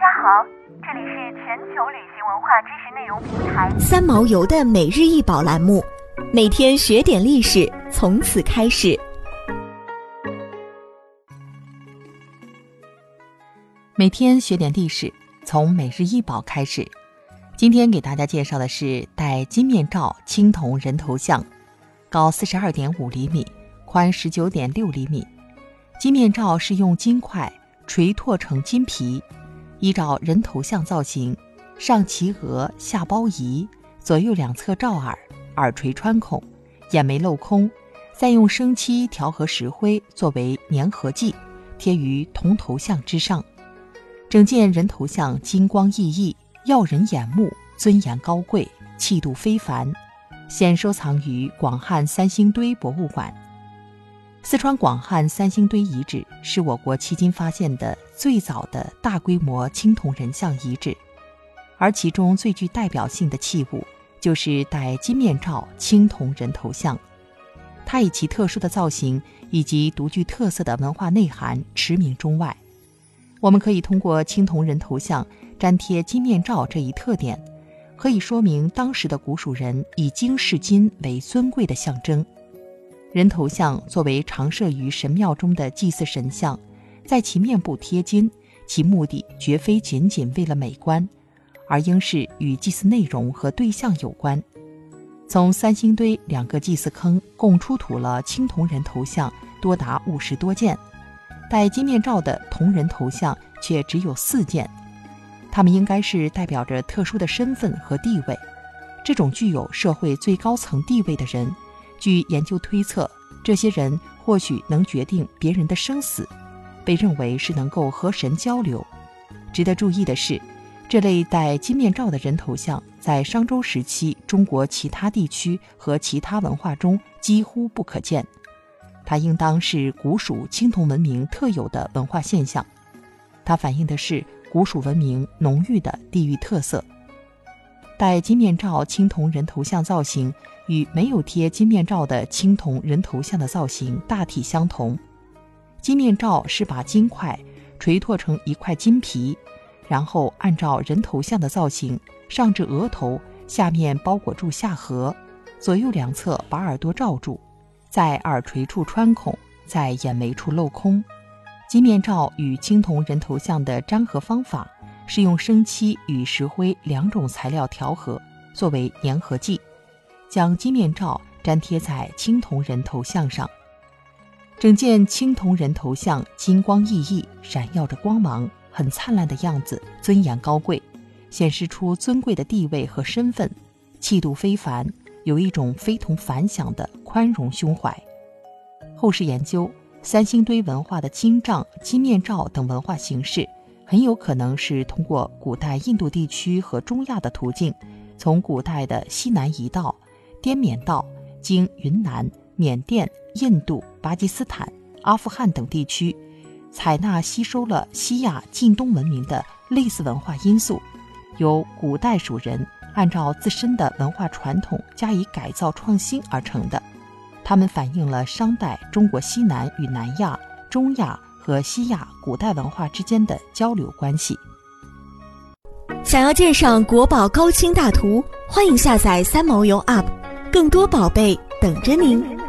家好，这里是全球旅行文化知识内容平台三毛游的每日一宝栏目，每天学点历史，从此开始。每天学点历史，从每日一宝开始。今天给大家介绍的是戴金面罩青铜人头像，高四十二点五厘米，宽十九点六厘米。金面罩是用金块锤拓成金皮，依照人头像造型，上齐额，下包仪，左右两侧罩耳，耳垂穿孔，眼眉镂空，再用生漆调和石灰作为粘合剂，贴于铜头像之上。整件人头像金光熠熠，耀人眼目，尊严高贵，气度非凡，现收藏于广汉三星堆博物馆。四川广汉三星堆遗址是我国迄今发现的最早的大规模青铜人像遗址，而其中最具代表性的器物就是戴金面罩青铜人头像。它以其特殊的造型以及独具特色的文化内涵驰名中外。我们可以通过青铜人头像粘贴金面罩这一特点，可以说明当时的古蜀人以金饰金为尊贵的象征。人头像作为常设于神庙中的祭祀神像，在其面部贴金，其目的绝非仅仅为了美观，而应是与祭祀内容和对象有关。从三星堆两个祭祀坑共出土了青铜人头像多达五十多件，戴金面罩的铜人头像却只有四件，他们应该是代表着特殊的身份和地位，这种具有社会最高层地位的人。据研究推测，这些人或许能决定别人的生死，被认为是能够和神交流。值得注意的是，这类戴金面罩的人头像在商周时期中国其他地区和其他文化中几乎不可见。它应当是古蜀青铜文明特有的文化现象，它反映的是古蜀文明浓郁的地域特色。戴金面罩青铜人头像造型与没有贴金面罩的青铜人头像的造型大体相同。金面罩是把金块锤拓成一块金皮，然后按照人头像的造型上至额头，下面包裹住下颌，左右两侧把耳朵罩住，在耳垂处穿孔，在眼眉处镂空。金面罩与青铜人头像的粘合方法。是用生漆与石灰两种材料调和，作为粘合剂，将金面罩粘贴在青铜人头像上。整件青铜人头像金光熠熠，闪耀着光芒，很灿烂的样子，尊严高贵，显示出尊贵的地位和身份，气度非凡，有一种非同凡响的宽容胸怀。后世研究三星堆文化的金杖、金面罩等文化形式。很有可能是通过古代印度地区和中亚的途径，从古代的西南夷道、滇缅道，经云南、缅甸、印度、巴基斯坦、阿富汗等地区，采纳吸收了西亚近东文明的类似文化因素，由古代蜀人按照自身的文化传统加以改造创新而成的。它们反映了商代中国西南与南亚、中亚。和西亚古代文化之间的交流关系。想要鉴赏国宝高清大图，欢迎下载三毛游 App，更多宝贝等着您。